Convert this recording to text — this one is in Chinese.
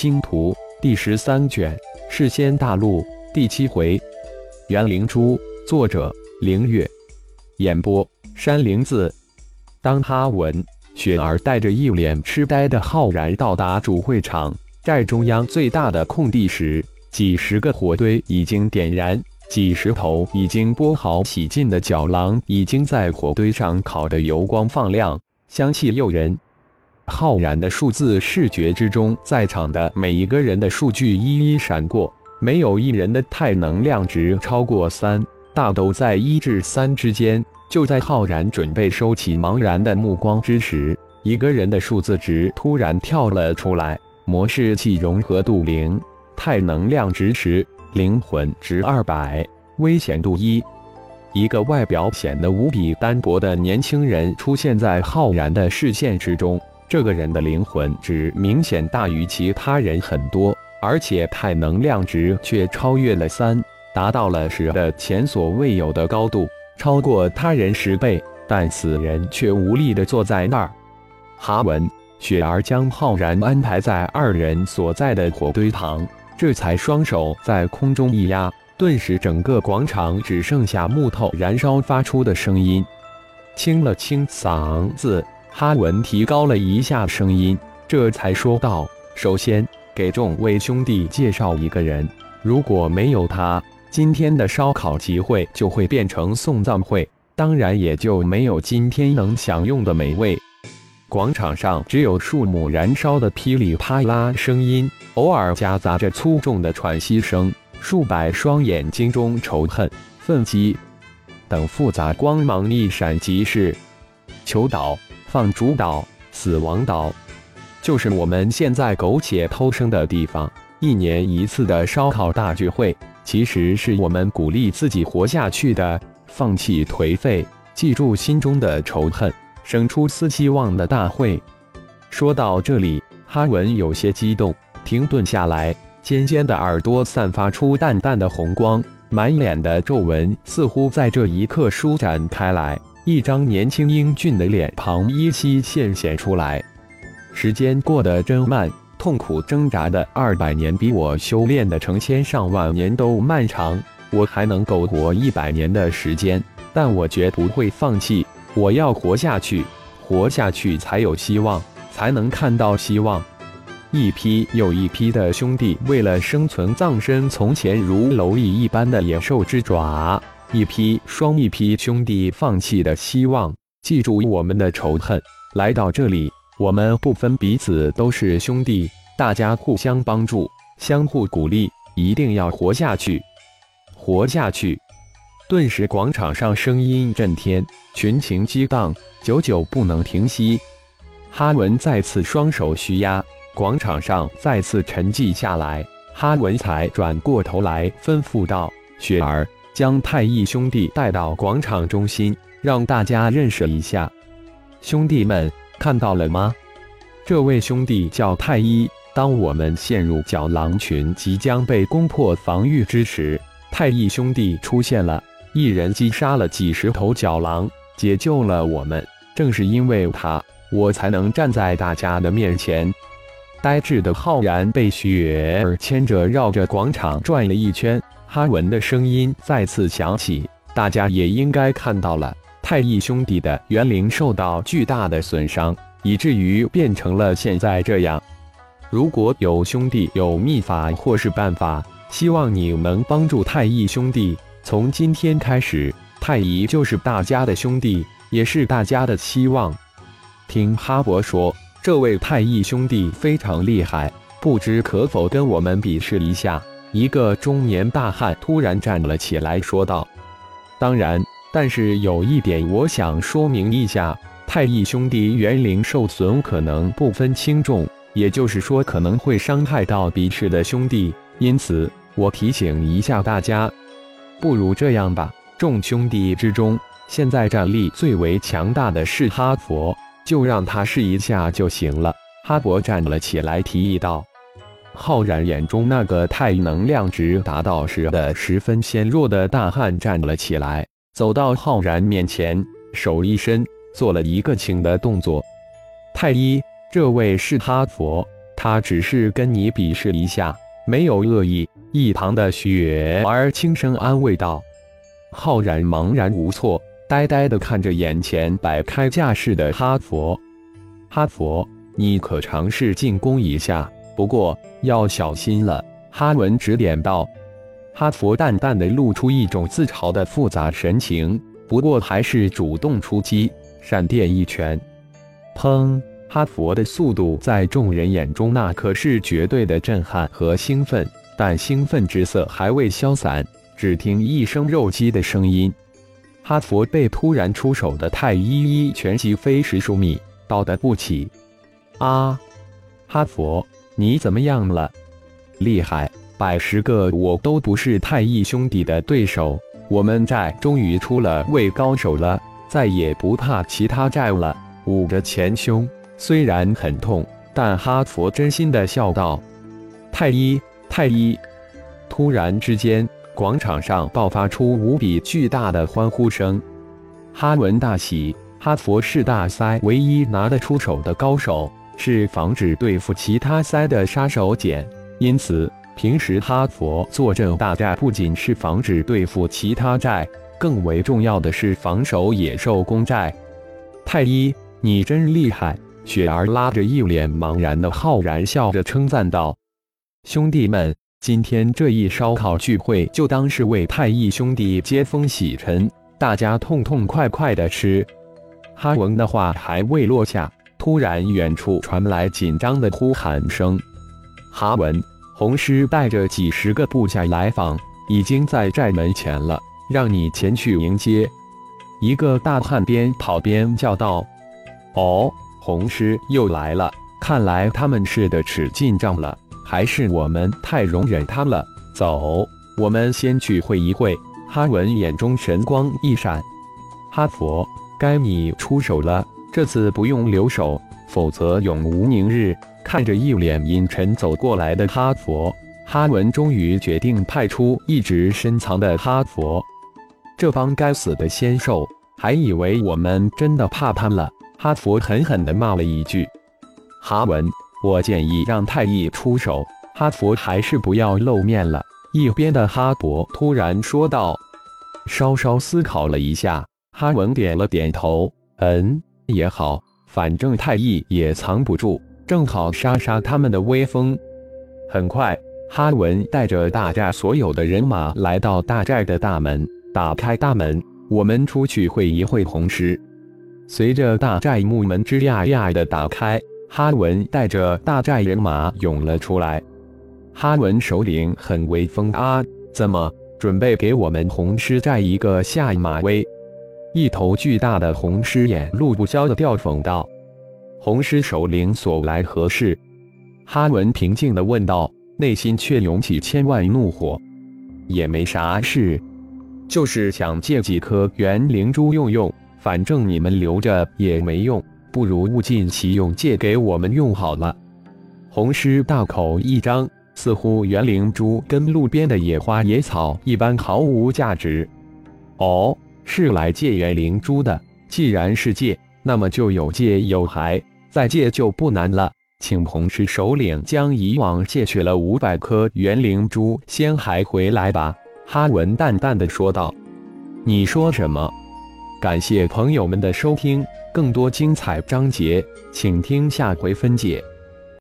星图第十三卷，世仙大陆第七回，元灵珠，作者凌月，演播山灵子。当哈文、雪儿带着一脸痴呆的浩然到达主会场寨中央最大的空地时，几十个火堆已经点燃，几十头已经剥好洗净的角狼已经在火堆上烤得油光放亮，香气诱人。浩然的数字视觉之中，在场的每一个人的数据一一闪过，没有一人的太能量值超过三，大都在一至三之间。就在浩然准备收起茫然的目光之时，一个人的数字值突然跳了出来：模式器融合度零，太能量值十，灵魂值二百，危险度一。一个外表显得无比单薄的年轻人出现在浩然的视线之中。这个人的灵魂值明显大于其他人很多，而且太能量值却超越了三，达到了十的前所未有的高度，超过他人十倍。但此人却无力地坐在那儿。哈文、雪儿将浩然安排在二人所在的火堆旁，这才双手在空中一压，顿时整个广场只剩下木头燃烧发出的声音。清了清嗓子。哈文提高了一下声音，这才说道：“首先，给众位兄弟介绍一个人。如果没有他，今天的烧烤集会就会变成送葬会，当然也就没有今天能享用的美味。”广场上只有树木燃烧的噼里啪啦声音，偶尔夹杂着粗重的喘息声。数百双眼睛中仇恨、愤激等复杂光芒一闪即逝。求导。放逐岛、死亡岛，就是我们现在苟且偷生的地方。一年一次的烧烤大聚会，其实是我们鼓励自己活下去的，放弃颓废，记住心中的仇恨，生出丝希望的大会。说到这里，哈文有些激动，停顿下来，尖尖的耳朵散发出淡淡的红光，满脸的皱纹似乎在这一刻舒展开来。一张年轻英俊的脸庞依稀现现出来。时间过得真慢，痛苦挣扎的二百年比我修炼的成千上万年都漫长。我还能够活一百年的时间，但我绝不会放弃。我要活下去，活下去才有希望，才能看到希望。一批又一批的兄弟为了生存，葬身从前如蝼蚁一般的野兽之爪。一批双一批兄弟放弃的希望，记住我们的仇恨。来到这里，我们不分彼此，都是兄弟，大家互相帮助，相互鼓励，一定要活下去，活下去！顿时，广场上声音震天，群情激荡，久久不能停息。哈文再次双手虚压，广场上再次沉寂下来。哈文才转过头来，吩咐道：“雪儿。”将太一兄弟带到广场中心，让大家认识一下。兄弟们，看到了吗？这位兄弟叫太一。当我们陷入角狼群即将被攻破防御之时，太一兄弟出现了，一人击杀了几十头角狼，解救了我们。正是因为他，我才能站在大家的面前。呆滞的浩然被雪儿牵着绕着广场转了一圈。哈文的声音再次响起，大家也应该看到了，太乙兄弟的元灵受到巨大的损伤，以至于变成了现在这样。如果有兄弟有秘法或是办法，希望你能帮助太乙兄弟。从今天开始，太乙就是大家的兄弟，也是大家的希望。听哈勃说，这位太乙兄弟非常厉害，不知可否跟我们比试一下？一个中年大汉突然站了起来，说道：“当然，但是有一点我想说明一下，太一兄弟元灵受损可能不分轻重，也就是说可能会伤害到彼此的兄弟。因此，我提醒一下大家，不如这样吧，众兄弟之中，现在战力最为强大的是哈佛，就让他试一下就行了。”哈勃站了起来，提议道。浩然眼中那个太能量值达到十的十分纤弱的大汉站了起来，走到浩然面前，手一伸，做了一个请的动作。太一，这位是哈佛，他只是跟你比试一下，没有恶意。”一旁的雪儿轻声安慰道。浩然茫然无措，呆呆地看着眼前摆开架势的哈佛。哈佛，你可尝试进攻一下？不过要小心了。哈文指点道。哈佛淡淡的露出一种自嘲的复杂神情，不过还是主动出击，闪电一拳，砰！哈佛的速度在众人眼中那可是绝对的震撼和兴奋，但兴奋之色还未消散，只听一声肉鸡的声音，哈佛被突然出手的太一一拳击飞十数米，倒得不起。啊！哈佛，你怎么样了？厉害！百十个我都不是太乙兄弟的对手，我们寨终于出了位高手了，再也不怕其他寨了。捂着前胸，虽然很痛，但哈佛真心的笑道：“太医，太医！”突然之间，广场上爆发出无比巨大的欢呼声。哈文大喜，哈佛是大塞唯一拿得出手的高手，是防止对付其他塞的杀手锏，因此。平时哈佛坐镇大寨，不仅是防止对付其他寨，更为重要的是防守野兽公寨。太医，你真厉害！雪儿拉着一脸茫然的浩然，笑着称赞道：“兄弟们，今天这一烧烤聚会，就当是为太乙兄弟接风洗尘，大家痛痛快快的吃。”哈文的话还未落下，突然远处传来紧张的呼喊声：“哈文！”红狮带着几十个部下来访，已经在寨门前了，让你前去迎接。一个大汉边跑边叫道：“哦，红狮又来了，看来他们是的起进账了，还是我们太容忍他了？走，我们先去会一会。”哈文眼中神光一闪：“哈佛，该你出手了，这次不用留手，否则永无宁日。”看着一脸阴沉走过来的哈佛，哈文终于决定派出一直深藏的哈佛。这帮该死的仙兽，还以为我们真的怕他了。哈佛狠狠地骂了一句：“哈文，我建议让太乙出手。”哈佛还是不要露面了。一边的哈勃突然说道。稍稍思考了一下，哈文点了点头：“嗯，也好，反正太乙也藏不住。”正好杀杀他们的威风。很快，哈文带着大寨所有的人马来到大寨的大门，打开大门，我们出去会一会红狮。随着大寨木门吱呀呀的打开，哈文带着大寨人马涌了出来。哈文首领很威风啊！怎么准备给我们红狮寨一个下马威？一头巨大的红狮眼露不消的吊讽道。红狮首领所来何事？哈文平静地问道，内心却涌起千万怒火。也没啥事，就是想借几颗元灵珠用用，反正你们留着也没用，不如物尽其用，借给我们用好了。红狮大口一张，似乎元灵珠跟路边的野花野草一般毫无价值。哦，是来借元灵珠的。既然是借。那么就有借有还，再借就不难了。请红石首领将以往借取了五百颗元灵珠先还回来吧。”哈文淡淡的说道。“你说什么？”感谢朋友们的收听，更多精彩章节，请听下回分解。